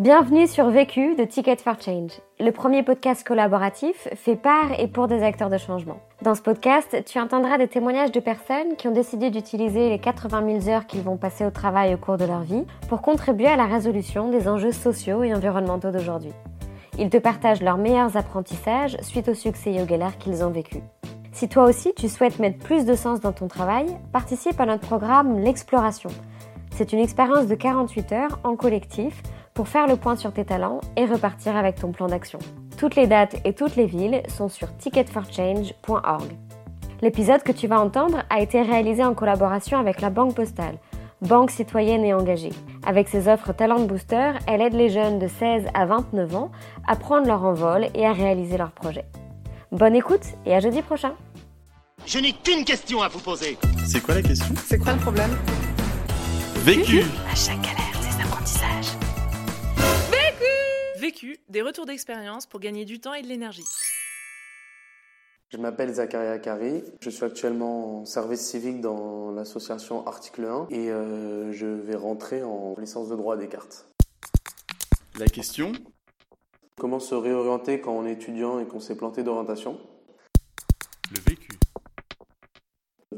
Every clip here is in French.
Bienvenue sur Vécu de Ticket for Change, le premier podcast collaboratif fait par et pour des acteurs de changement. Dans ce podcast, tu entendras des témoignages de personnes qui ont décidé d'utiliser les 80 000 heures qu'ils vont passer au travail au cours de leur vie pour contribuer à la résolution des enjeux sociaux et environnementaux d'aujourd'hui. Ils te partagent leurs meilleurs apprentissages suite au succès et aux galères qu'ils ont vécu. Si toi aussi tu souhaites mettre plus de sens dans ton travail, participe à notre programme L'Exploration. C'est une expérience de 48 heures en collectif pour faire le point sur tes talents et repartir avec ton plan d'action. Toutes les dates et toutes les villes sont sur ticketforchange.org. L'épisode que tu vas entendre a été réalisé en collaboration avec la Banque Postale, banque citoyenne et engagée. Avec ses offres Talent Booster, elle aide les jeunes de 16 à 29 ans à prendre leur envol et à réaliser leurs projets. Bonne écoute et à jeudi prochain. Je n'ai qu'une question à vous poser. C'est quoi la question? C'est quoi le problème? Vécu À chaque galère, des apprentissages. Vécu, des retours d'expérience pour gagner du temps et de l'énergie. Je m'appelle Zakaria Kari, je suis actuellement en service civique dans l'association Article 1 et euh, je vais rentrer en licence de droit à Descartes. La question? Comment se réorienter quand on est étudiant et qu'on s'est planté d'orientation?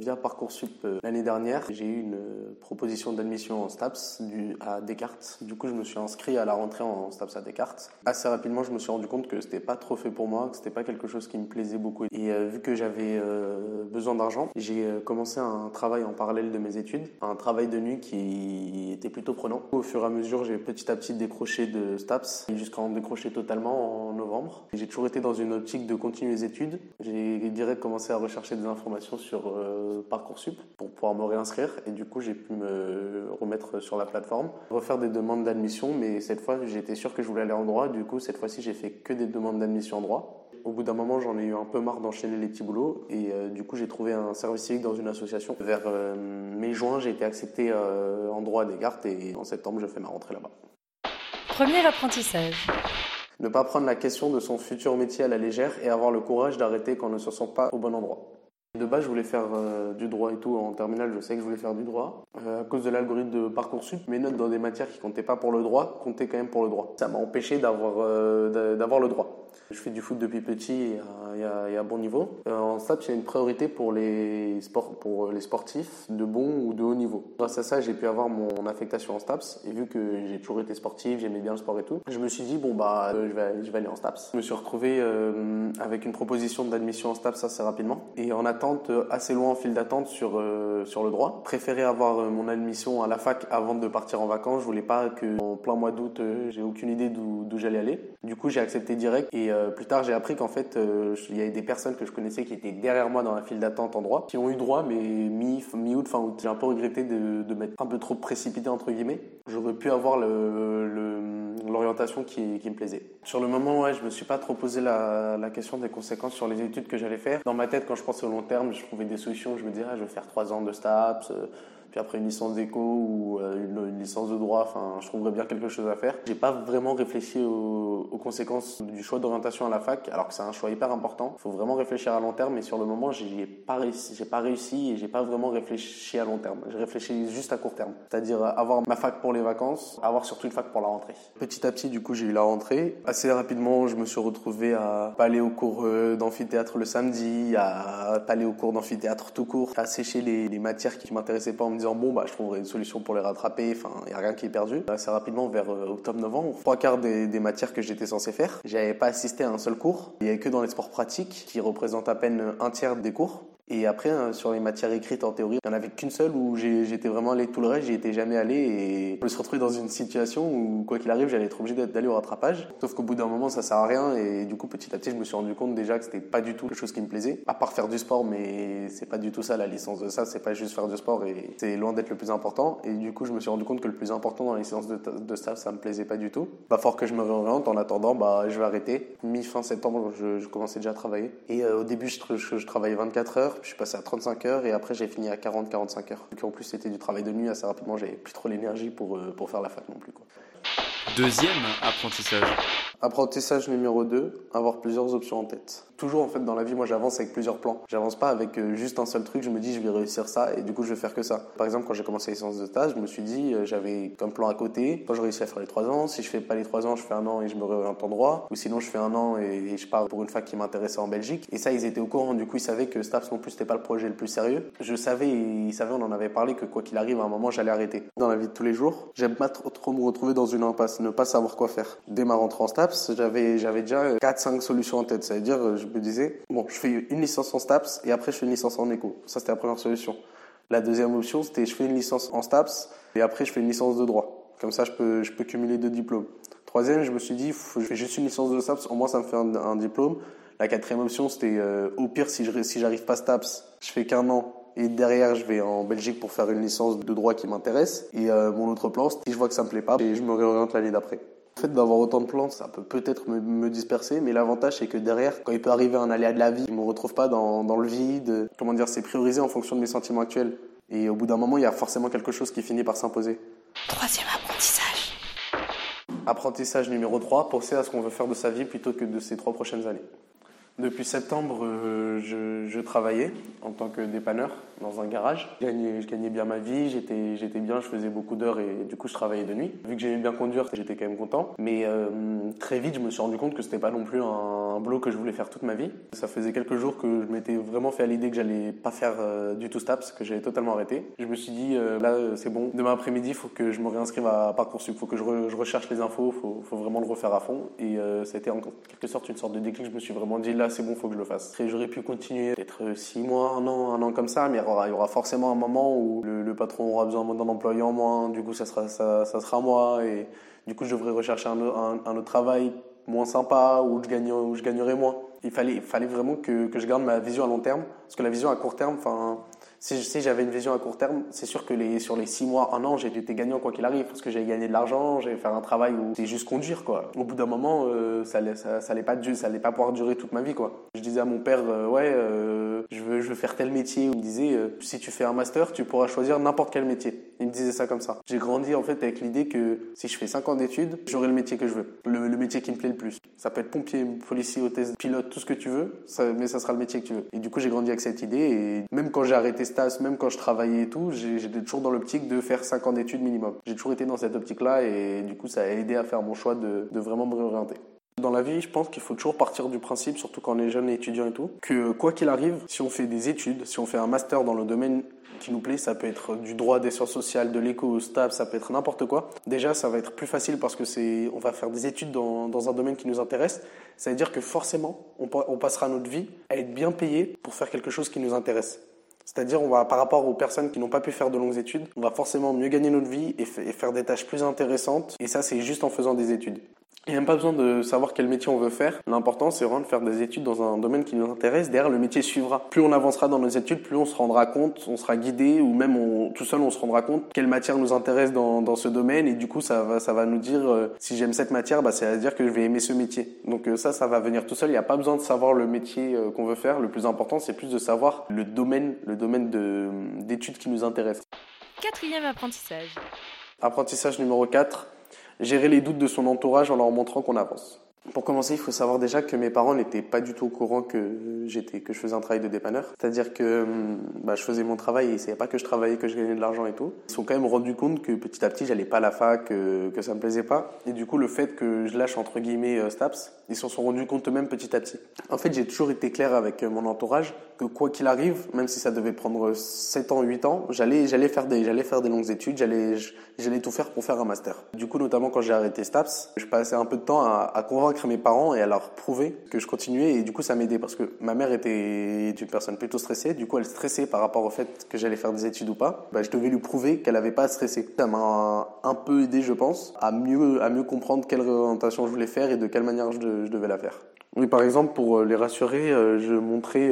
Via Parcoursup euh, l'année dernière, j'ai eu une euh, proposition d'admission en STAPS du, à Descartes. Du coup, je me suis inscrit à la rentrée en STAPS à Descartes. Assez rapidement, je me suis rendu compte que c'était pas trop fait pour moi, que c'était pas quelque chose qui me plaisait beaucoup. Et euh, vu que j'avais besoin d'argent, j'ai commencé un travail en parallèle de mes études, un travail de nuit qui était plutôt prenant. Au fur et à mesure, j'ai petit à petit décroché de STAPS jusqu'à en décrocher totalement en novembre. J'ai toujours été dans une optique de continuer les études. J'ai direct commencé à rechercher des informations sur Parcoursup pour pouvoir me réinscrire et du coup j'ai pu me remettre sur la plateforme, refaire des demandes d'admission mais cette fois j'étais sûr que je voulais aller en droit, du coup cette fois-ci j'ai fait que des demandes d'admission en droit. Au bout d'un moment j'en ai eu un peu marre d'enchaîner les petits boulots et euh, du coup j'ai trouvé un service civique dans une association. Vers euh, mai-juin j'ai été accepté euh, en droit à Descartes et en septembre je fais ma rentrée là-bas. Premier apprentissage. Ne pas prendre la question de son futur métier à la légère et avoir le courage d'arrêter quand on ne se sent pas au bon endroit. De base, je voulais faire euh, du droit et tout. En terminale, je sais que je voulais faire du droit. Euh, à cause de l'algorithme de Parcoursup, mes notes dans des matières qui comptaient pas pour le droit comptaient quand même pour le droit. Ça m'a empêché d'avoir euh, le droit. Je fais du foot depuis petit et à, bon niveau. En STAPS, il y a une priorité pour les, sports, pour les sportifs de bon ou de haut niveau. Grâce à ça, j'ai pu avoir mon affectation en STAPS. Et vu que j'ai toujours été sportif, j'aimais bien le sport et tout, je me suis dit, bon, bah, euh, je, vais, aller en STAPS. Je me suis retrouvé euh, avec une proposition d'admission en STAPS assez rapidement. Et en attente, euh, assez loin en file d'attente sur, sur le droit. Préféré avoir mon admission à la fac avant de partir en vacances. Je voulais pas que en plein mois d'août, j'ai aucune idée d'où j'allais aller. Du coup, j'ai accepté direct. Et euh, plus tard, j'ai appris qu'en fait, euh, il y avait des personnes que je connaissais qui étaient derrière moi dans la file d'attente en droit, qui ont eu droit, mais mi- mi-août, fin août. J'ai un peu regretté de, de m'être un peu trop précipité, entre guillemets. J'aurais pu avoir l'orientation qui, qui me plaisait. Sur le moment, ouais, je me suis pas trop posé la, la question des conséquences sur les études que j'allais faire. Dans ma tête, quand je pensais au long terme, je trouvais des solutions. Je me disais, ah, je vais faire trois ans de STAPS, euh, puis après une licence d'éco ou euh, une, licence de droit. Enfin, je trouverais bien quelque chose à faire. J'ai pas vraiment réfléchi aux, conséquences du choix d'orientation à la fac, alors que c'est un choix hyper important. Faut vraiment réfléchir à long terme, mais sur le moment, j'ai pas réussi, j'ai pas réussi et j'ai pas vraiment réfléchi à long terme. J'ai réfléchi juste à court terme, c'est-à-dire avoir ma fac pour les vacances, avoir surtout une fac pour la rentrée. Petit à petit, du coup, j'ai eu la rentrée. Assez rapidement, je me suis retrouvé à pas aller au cours euh, d'amphithéâtre le samedi, à pas aller au cours d'amphithéâtre tout court, à sécher les, les matières qui m'intéressaient pas en me disant bon bah je trouverai une solution pour les rattraper. Enfin, il y a rien qui est perdu. Assez rapidement, vers euh, octobre-novembre, trois quarts des, matières que j'étais censé faire, j'avais pas assisté à un seul cours. Il y avait que dans les sports pratiques, qui représentent à peine un tiers des cours. Et après, euh, sur les matières écrites en théorie, il n'y en avait qu'une seule où j'étais vraiment allé tout le reste, j'y étais jamais allé et je me suis retrouvé dans une situation où, quoi qu'il arrive, j'allais être obligé d'aller au rattrapage. Sauf qu'au bout d'un moment, ça sert à rien et du coup, petit à petit, je me suis rendu compte déjà que c'était pas du tout quelque chose qui me plaisait. À part faire du sport, mais c'est pas du tout ça la licence de ça, c'est pas juste faire du sport et c'est loin d'être le plus important. Et du coup, je me suis rendu compte que le plus important dans la licence de, de staff, ça me plaisait pas du tout. Pas fort que je me réoriente. En attendant, bah, je vais arrêter. Mi-fin septembre, je, commençais déjà à travailler. Et euh, au début, je, je, je travaillais 24 heures, je suis passé à 35 heures, et après, j'ai fini à 40-45 heures. Donc en plus, c'était du travail de nuit assez rapidement. J'avais plus trop l'énergie pour, euh, pour faire la fac non plus. Deuxième apprentissage. Apprentissage numéro 2, avoir plusieurs options en tête. Toujours en fait dans la vie, moi j'avance avec plusieurs plans. J'avance pas avec euh, juste un seul truc, je me dis je vais réussir ça et du coup je vais faire que ça. Par exemple quand j'ai commencé les séances de stage, je me suis dit euh, j'avais comme plan à côté, quand je réussis à faire les 3 ans, si je fais pas les 3 ans, je fais un an et je me réoriente en droit, ou sinon je fais un an et, et je pars pour une fac qui m'intéressait en Belgique. Et ça ils étaient au courant, du coup ils savaient que STAPS non plus c'était pas le projet le plus sérieux. Je savais, ils savaient, on en avait parlé que quoi qu'il arrive à un moment j'allais arrêter. Dans la vie de tous les jours, j'aime pas trop, trop me retrouver dans une impasse, ne pas savoir quoi faire. Dès ma rentrée en STAPS, j'avais j'avais déjà 4-5 solutions en tête. Ça veut dire, euh, je me disais, bon, je fais une licence en STAPS et après je fais une licence en éco. Ça, c'était la première solution. La deuxième option, c'était je fais une licence en STAPS et après je fais une licence de droit. Comme ça, je peux, je peux cumuler deux diplômes. Troisième, je me suis dit, je fais juste une licence de STAPS, au moins ça me fait un, diplôme. La quatrième option, c'était euh, au pire, si je si j'arrive pas STAPS, je fais qu'un an et derrière, je vais en Belgique pour faire une licence de droit qui m'intéresse. Et euh, mon autre plan, si je vois que ça me plaît pas, et je me réoriente l'année d'après. Le fait d'avoir autant de plans, ça peut peut-être me, me, disperser, mais l'avantage c'est que derrière, quand il peut arriver un aléa de la vie, je me retrouve pas dans, dans le vide. Comment dire, c'est priorisé en fonction de mes sentiments actuels. Et au bout d'un moment, il y a forcément quelque chose qui finit par s'imposer. Troisième apprentissage. Apprentissage numéro 3, penser à ce qu'on veut faire de sa vie plutôt que de ces trois prochaines années. Depuis septembre, euh, je, travaillais en tant que dépanneur dans un garage. Je gagnais, bien ma vie, j'étais, j'étais bien, je faisais beaucoup d'heures et du coup je travaillais de nuit. Vu que j'aimais bien conduire, j'étais quand même content. Mais euh, très vite, je me suis rendu compte que c'était pas non plus un, un boulot que je voulais faire toute ma vie. Ça faisait quelques jours que je m'étais vraiment fait à l'idée que j'allais pas faire euh, du tout STAPS, que j'allais totalement arrêter. Je me suis dit, là c'est bon, demain après-midi, il faut que je me réinscrive à Parcoursup, il faut que je, re, je, recherche les infos, faut, faut, vraiment le refaire à fond. Et ça a été en quelque sorte une sorte de déclic, je me suis vraiment dit, là c'est bon, faut que je le fasse. J'aurais pu continuer peut-être six mois, un an, un an comme ça, mais il y aura, forcément un moment où le, patron aura besoin d'un employé en moins, du coup ça sera, ça, sera moi, et du coup je devrais rechercher un, un, un autre travail moins sympa, où je, gagne, où je gagnerais moins. Il fallait, il fallait vraiment que, que je garde ma vision à long terme, parce que la vision à court terme, enfin si, j'avais une vision à court terme, c'est sûr que sur les six mois, un an, j'étais gagnant quoi qu'il arrive, parce que j'avais gagné de l'argent, j'allais faire un travail où c'est juste conduire, quoi. Au bout d'un moment, euh, ça, allait, ça, ça, pas, ça allait pas pouvoir durer toute ma vie, quoi. Je disais à mon père, euh, ouais, euh, je, veux, faire tel métier. Il me disait, si tu fais un master, tu pourras choisir n'importe quel métier. Il me disait ça comme ça. J'ai grandi, en fait, avec l'idée que si je fais cinq ans d'études, j'aurai le métier que je veux. Le, métier qui me plaît le plus. Ça peut être pompier, policier, hôtesse, pilote, tout ce que tu veux, mais ça sera le métier que tu veux. Et du coup, j'ai grandi avec cette idée, et même quand j'ai arrêté Même quand je travaillais et tout, j'étais toujours dans l'optique de faire 5 ans d'études minimum. J'ai toujours été dans cette optique-là et du coup, ça a aidé à faire mon choix de, vraiment me réorienter. Dans la vie, je pense qu'il faut toujours partir du principe, surtout quand on est jeune et étudiant et tout, que quoi qu'il arrive, si on fait des études, si on fait un master dans le domaine qui nous plaît, ça peut être du droit, des sciences sociales, de l'éco, STAB, ça peut être n'importe quoi. Déjà, ça va être plus facile parce que c'est, on va faire des études dans, un domaine qui nous intéresse. Ça veut dire que forcément, on passera notre vie à être bien payé pour faire quelque chose qui nous intéresse. C'est-à-dire, on va, par rapport aux personnes qui n'ont pas pu faire de longues études, on va forcément mieux gagner notre vie et, et faire des tâches plus intéressantes. Et ça, c'est juste en faisant des études. Il n'y a même pas besoin de savoir quel métier on veut faire. L'important, c'est vraiment de faire des études dans un domaine qui nous intéresse. Derrière, le métier suivra. Plus on avancera dans nos études, plus on se rendra compte, on sera guidé, ou même on, tout seul, on se rendra compte quelle matière nous intéresse dans, dans ce domaine. Et du coup, ça va, ça va nous dire, euh, si j'aime cette matière, bah, c'est à dire que je vais aimer ce métier. Donc euh, ça, ça va venir tout seul. Il n'y a pas besoin de savoir le métier euh, qu'on veut faire. Le plus important, c'est plus de savoir le domaine, le domaine d'études qui nous intéresse. Quatrième apprentissage. Apprentissage numéro 4 gérer les doutes de son entourage en leur montrant qu'on avance. Pour commencer, il faut savoir déjà que mes parents n'étaient pas du tout au courant que j'étais, que je faisais un travail de dépanneur. C'est-à-dire que bah, je faisais mon travail et ils savaient pas que je travaillais, que je gagnais de l'argent et tout. Ils sont quand même rendus compte que petit à petit, j'allais pas à la fac, que, que ça me plaisait pas. Et du coup, le fait que je lâche entre guillemets euh, STAPS, ils s'en sont rendus compte eux-mêmes petit à petit. En fait, j'ai toujours été clair avec mon entourage que quoi qu'il arrive, même si ça devait prendre 7 ans, 8 ans, j'allais, j'allais faire des, j'allais faire des longues études, j'allais, j'allais tout faire pour faire un master. Du coup, notamment quand j'ai arrêté STAPS, je passais un peu de temps à convaincre mes parents et à leur prouver que je continuais et du coup ça m'aidait parce que ma mère était une personne plutôt stressée, du coup elle stressait par rapport au fait que j'allais faire des études ou pas. Bah, je devais lui prouver qu'elle avait pas à stresser. Ça m'a un peu aidé, je pense, à mieux, à mieux comprendre quelle orientation je voulais faire et de quelle manière je, je devais la faire. Oui, par exemple, pour les rassurer, je montrais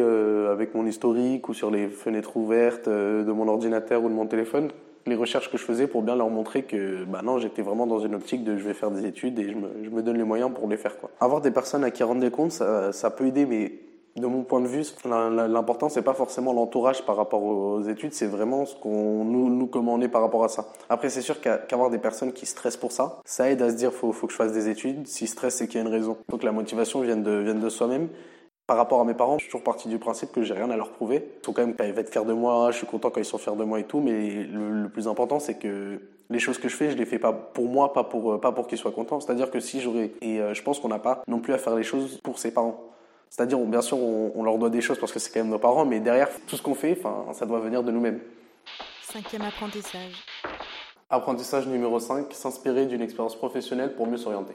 avec mon historique ou sur les fenêtres ouvertes de mon ordinateur ou de mon téléphone les recherches que je faisais pour bien leur montrer que bah non, j'étais vraiment dans une optique de je vais faire des études et je me, donne les moyens pour les faire. Avoir des personnes à qui rendre des comptes, ça, peut aider, mais De mon point de vue, l'important c'est pas forcément l'entourage par rapport aux études, c'est vraiment ce qu'on nous, nous par rapport à ça. Après c'est sûr qu'avoir des personnes qui stressent pour ça, ça aide à se dire faut faut que je fasse des études. Si stress c'est qu'il y a une raison. Que la motivation vienne de soi-même. Par rapport à mes parents, je suis toujours parti du principe que j'ai rien à leur prouver. Ils sont quand même, ils vont être fiers de moi, je suis content quand ils sont fiers de moi et tout, mais le, le plus important, c'est que les choses que je fais, je les fais pas pour moi, pas pour, euh, pas pour qu'ils soient contents. C'est-à-dire que si j'aurais, et euh, je pense qu'on n'a pas non plus à faire les choses pour ses parents. C'est-à-dire, on- bien sûr, on, on leur doit des choses parce que c'est quand même nos parents, mais derrière, tout ce qu'on fait, enfin, ça doit venir de nous-mêmes. Cinquième apprentissage. Apprentissage numéro 5, s'inspirer d'une expérience professionnelle pour mieux s'orienter.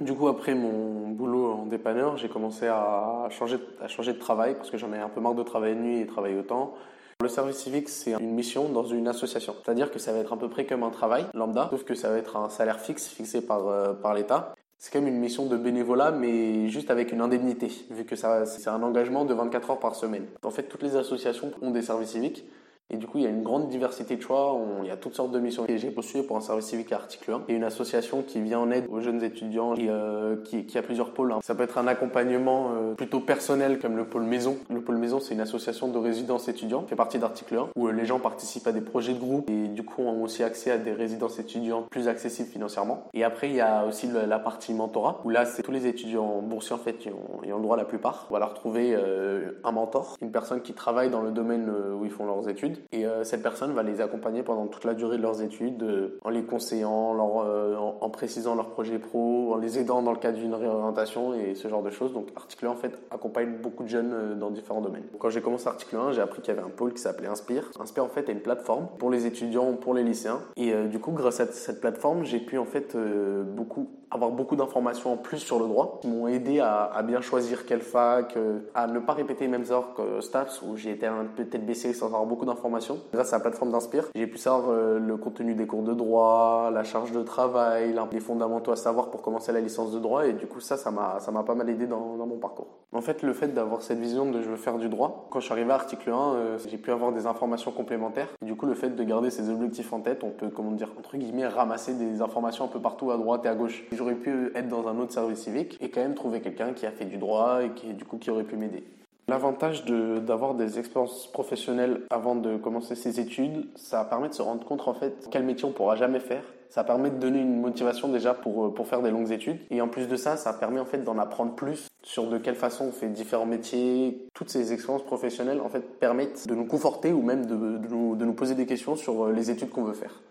Du coup, après mon boulot en dépanneur, j'ai commencé à changer, à changer de travail parce que j'en ai un peu marre de travailler de nuit et travailler autant. Le service civique, c'est une mission dans une association. C'est-à-dire que ça va être à peu près comme un travail lambda, sauf que ça va être un salaire fixe fixé par, euh, par l'État. C'est même une mission de bénévolat, mais juste avec une indemnité, vu que ça, c'est un engagement de 24 heures par semaine. En fait, toutes les associations ont des services civiques. Et du coup, il y a une grande diversité de choix. Il y a toutes sortes de missions. Et j'ai postulé pour un service civique à article 1. Il y a une association qui vient en aide aux jeunes étudiants et euh, qui, qui a plusieurs pôles. hein. Ça peut être un accompagnement euh, plutôt personnel comme le pôle maison. Le pôle maison, c'est une association de résidence étudiants fait partie d'article 1 où euh, les gens participent à des projets de groupe et du coup ont aussi accès à des résidences étudiantes plus accessibles financièrement. Et après, il y a aussi la partie mentorat où là, c'est tous les étudiants boursiers en fait qui ont, qui ont le droit la plupart. On va leur trouver euh, un mentor, une personne qui travaille dans le domaine euh, où ils font leurs études et euh, cette personne va les accompagner pendant toute la durée de leurs études euh, en les conseillant, leur, euh, en, en précisant leurs projets pro, en les aidant dans le cadre d'une réorientation et ce genre de choses. Donc Article 1 en fait accompagne beaucoup de jeunes euh, dans différents domaines. Quand j'ai commencé Article 1, j'ai appris qu'il y avait un pôle qui s'appelait Inspire. Inspire en fait est une plateforme pour les étudiants, pour les lycéens et euh, du coup grâce à cette plateforme, j'ai pu en fait euh, beaucoup avoir beaucoup d'informations en plus sur le droit qui m'ont aidé à, bien choisir quelle fac, euh, à ne pas répéter les mêmes heures que STAPS où j'ai été un peu tête baissée sans avoir beaucoup d'informations. Grâce à la plateforme d'Inspire, j'ai pu savoir euh, le contenu des cours de droit, la charge de travail, les fondamentaux à savoir pour commencer la licence de droit et du coup ça, ça m'a pas mal aidé dans, mon parcours. En fait, le fait d'avoir cette vision de je veux faire du droit, quand je suis arrivé à article 1, euh, j'ai pu avoir des informations complémentaires. Du coup, le fait de garder ces objectifs en tête, on peut, comment dire, entre guillemets, ramasser des informations un peu partout à droite et à gauche. J'aurais pu être dans un autre service civique et quand même trouver quelqu'un qui a fait du droit et qui, du coup, qui aurait pu m'aider. L'avantage d'avoir des expériences professionnelles avant de commencer ses études, ça permet de se rendre compte en fait quel métier on pourra jamais faire. Ça permet de donner une motivation déjà pour, euh, pour faire des longues études. Et en plus de ça, ça permet en fait d'en apprendre plus sur de quelle façon on fait différents métiers. Toutes ces expériences professionnelles en fait permettent de nous conforter ou même de, de nous, de nous poser des questions sur euh, les études qu'on veut faire.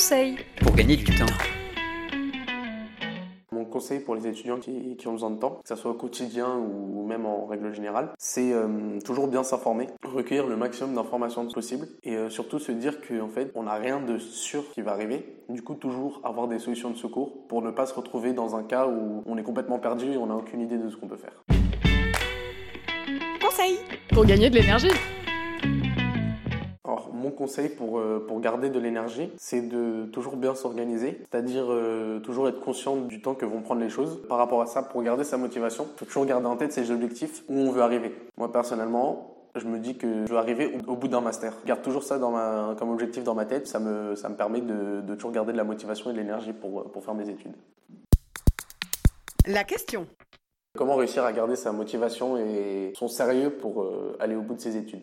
Conseil. Pour gagner du temps. Mon conseil pour les étudiants qui, qui ont besoin de temps, que ce soit au quotidien ou même en règle générale, c'est euh, toujours bien s'informer, recueillir le maximum d'informations possible et euh, surtout se dire qu'en fait, on n'a rien de sûr qui va arriver. Du coup, toujours avoir des solutions de secours pour ne pas se retrouver dans un cas où on est complètement perdu et on n'a aucune idée de ce qu'on peut faire. Conseil. Pour gagner de l'énergie. Mon conseil pour, euh, pour garder de l'énergie, c'est de toujours bien s'organiser, c'est-à-dire euh, toujours être conscient du temps que vont prendre les choses. Par rapport à ça, pour garder sa motivation, il faut toujours garder en tête ses objectifs, où on veut arriver. Moi, personnellement, je me dis que je veux arriver au, bout d'un master. Je garde toujours ça dans ma, comme objectif dans ma tête, ça me, ça me permet de, de toujours garder de la motivation et de l'énergie pour, pour faire mes études. La question. Comment réussir à garder sa motivation et son sérieux pour euh, aller au bout de ses études?